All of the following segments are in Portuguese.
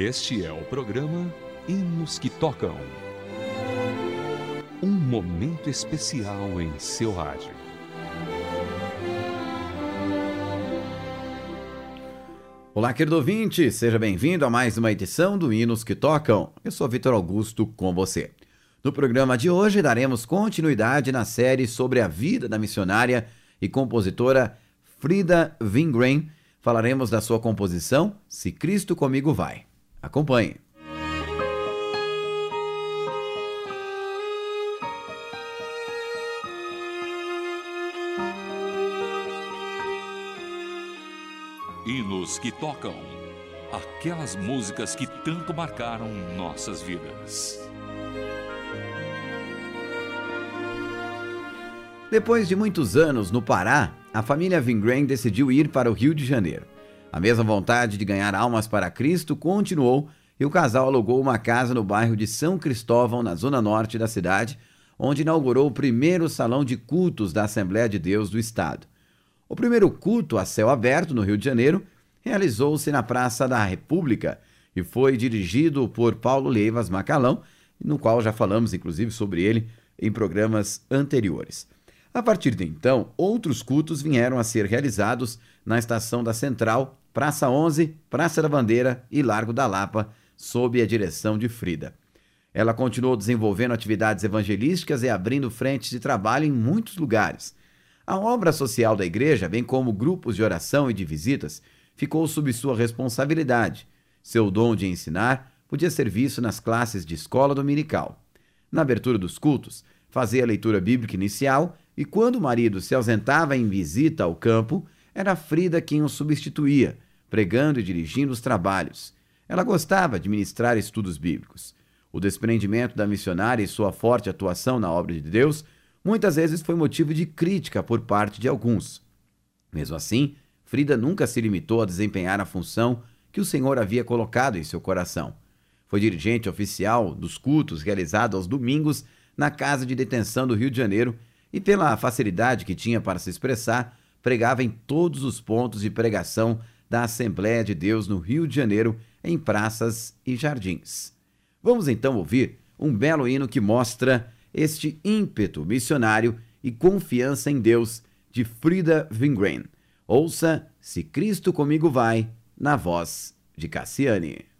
Este é o programa Hinos que Tocam. Um momento especial em seu rádio. Olá, querido ouvinte, seja bem-vindo a mais uma edição do Hinos que Tocam. Eu sou Vitor Augusto com você. No programa de hoje daremos continuidade na série sobre a vida da missionária e compositora Frida Wingren. Falaremos da sua composição Se Cristo Comigo Vai. Acompanhe. Hinos que tocam aquelas músicas que tanto marcaram nossas vidas. Depois de muitos anos no Pará, a família Vingren decidiu ir para o Rio de Janeiro. A mesma vontade de ganhar almas para Cristo continuou e o casal alugou uma casa no bairro de São Cristóvão, na zona norte da cidade, onde inaugurou o primeiro salão de cultos da Assembleia de Deus do Estado. O primeiro culto a céu aberto no Rio de Janeiro realizou-se na Praça da República e foi dirigido por Paulo Leivas Macalão, no qual já falamos inclusive sobre ele em programas anteriores. A partir de então, outros cultos vieram a ser realizados na estação da Central, Praça 11, Praça da Bandeira e Largo da Lapa, sob a direção de Frida. Ela continuou desenvolvendo atividades evangelísticas e abrindo frentes de trabalho em muitos lugares. A obra social da igreja, bem como grupos de oração e de visitas, ficou sob sua responsabilidade. Seu dom de ensinar podia ser visto nas classes de escola dominical. Na abertura dos cultos, fazia a leitura bíblica inicial e quando o marido se ausentava em visita ao campo, era Frida quem o substituía, pregando e dirigindo os trabalhos. Ela gostava de ministrar estudos bíblicos. O desprendimento da missionária e sua forte atuação na obra de Deus muitas vezes foi motivo de crítica por parte de alguns. Mesmo assim, Frida nunca se limitou a desempenhar a função que o Senhor havia colocado em seu coração. Foi dirigente oficial dos cultos realizados aos domingos na Casa de Detenção do Rio de Janeiro e, pela facilidade que tinha para se expressar, pregava em todos os pontos de pregação da Assembleia de Deus no Rio de Janeiro, em praças e jardins. Vamos então ouvir um belo hino que mostra este ímpeto missionário e confiança em Deus de Frida Wingren. Ouça Se Cristo Comigo Vai, na voz de Cassiane.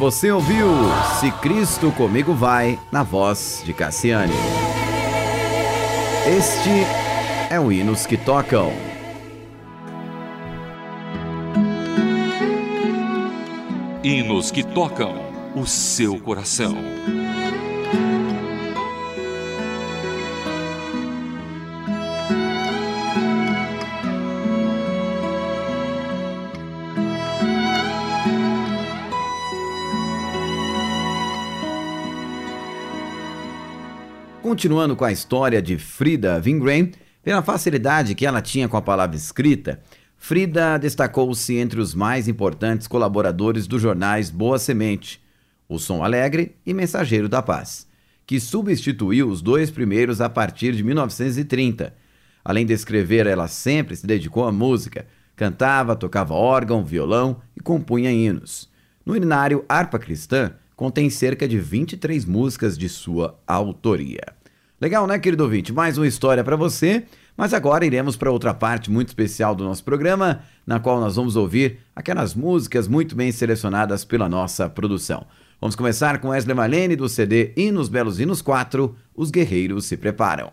Você ouviu Se Cristo Comigo Vai, na voz de Cassiane. Este é o Hinos que Tocam. Hinos que tocam o seu coração. Continuando com a história de Frida Wingren, pela facilidade que ela tinha com a palavra escrita, Frida destacou-se entre os mais importantes colaboradores dos jornais Boa Semente, O Som Alegre e Mensageiro da Paz, que substituiu os dois primeiros a partir de 1930. Além de escrever, ela sempre se dedicou à música, cantava, tocava órgão, violão e compunha hinos. No urinário Harpa Cristã, contém cerca de 23 músicas de sua autoria. Legal, né, querido ouvinte? Mais uma história para você, mas agora iremos para outra parte muito especial do nosso programa, na qual nós vamos ouvir aquelas músicas muito bem selecionadas pela nossa produção. Vamos começar com Wesley Malene do CD Hinos Belos Hinos 4, Os Guerreiros se Preparam.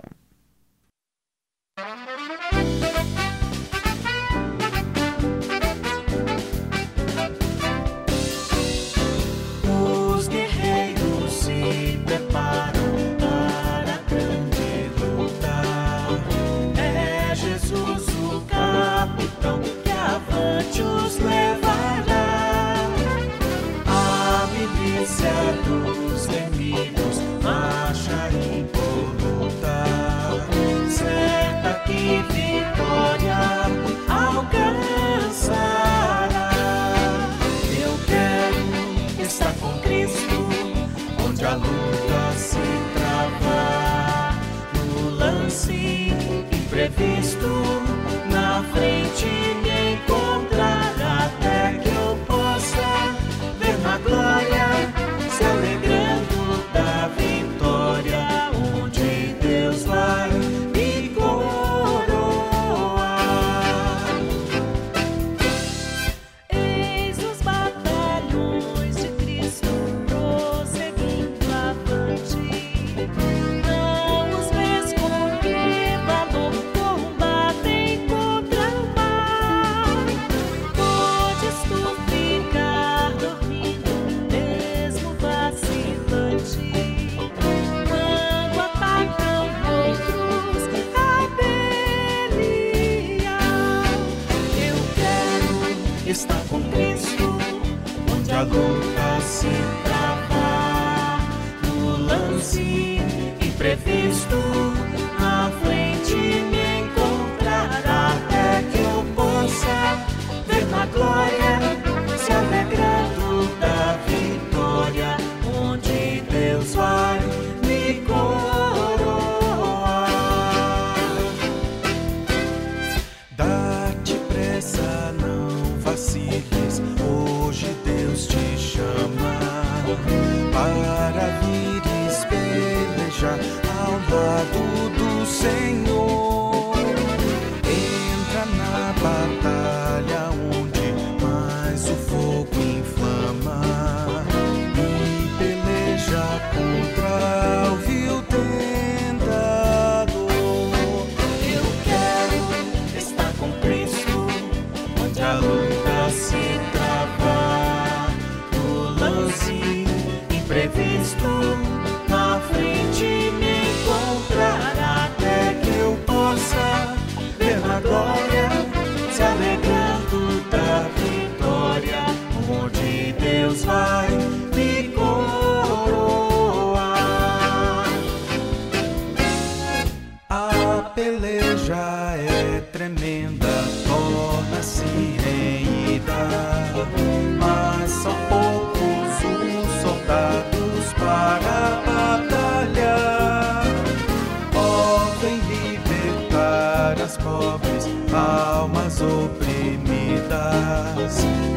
Libertar as pobres almas oprimidas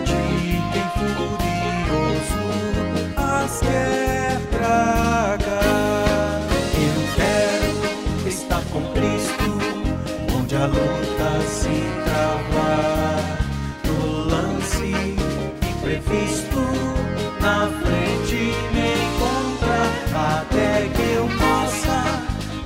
de quem furioso as quer tragar. Eu quero estar com Cristo, onde a luta se travar. No lance imprevisto, na frente me encontrar, até que eu possa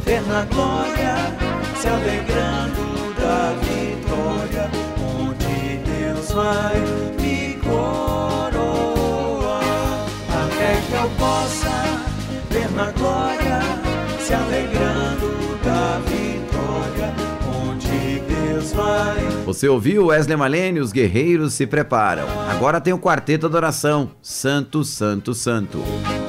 ver na glória, se alegrando da vitória, onde Deus vai me coroar, até que eu possa ver na glória, se alegrando da vitória, onde Deus vai Você ouviu Wesley Malene, os guerreiros se preparam. Agora tem o quarteto da oração, Santo, Santo, Santo. Santo,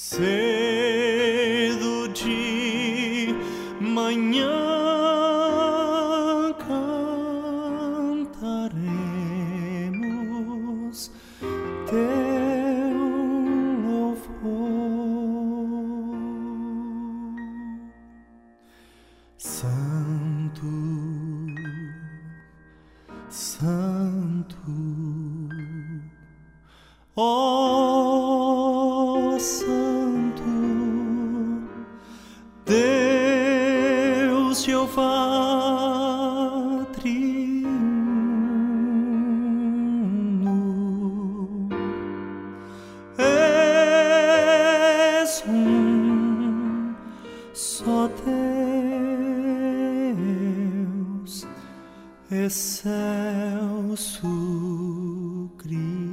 Sing. Excelso Criador.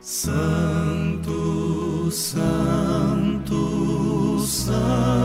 Santo, Santo, Santo,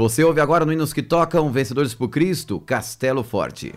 você ouve agora no Hinos que Tocam, Vencedores por Cristo, Castelo Forte.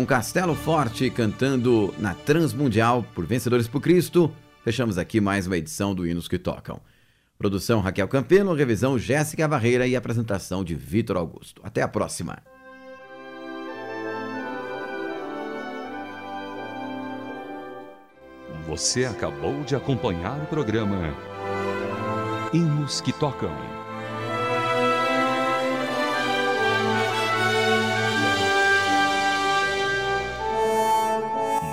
Com Castelo Forte cantando na Transmundial por Vencedores por Cristo, fechamos aqui mais uma edição do Hinos que Tocam. Produção Raquel Campelo, revisão Jéssica Barreira e apresentação de Vitor Augusto. Até a próxima. Você acabou de acompanhar o programa Hinos que Tocam.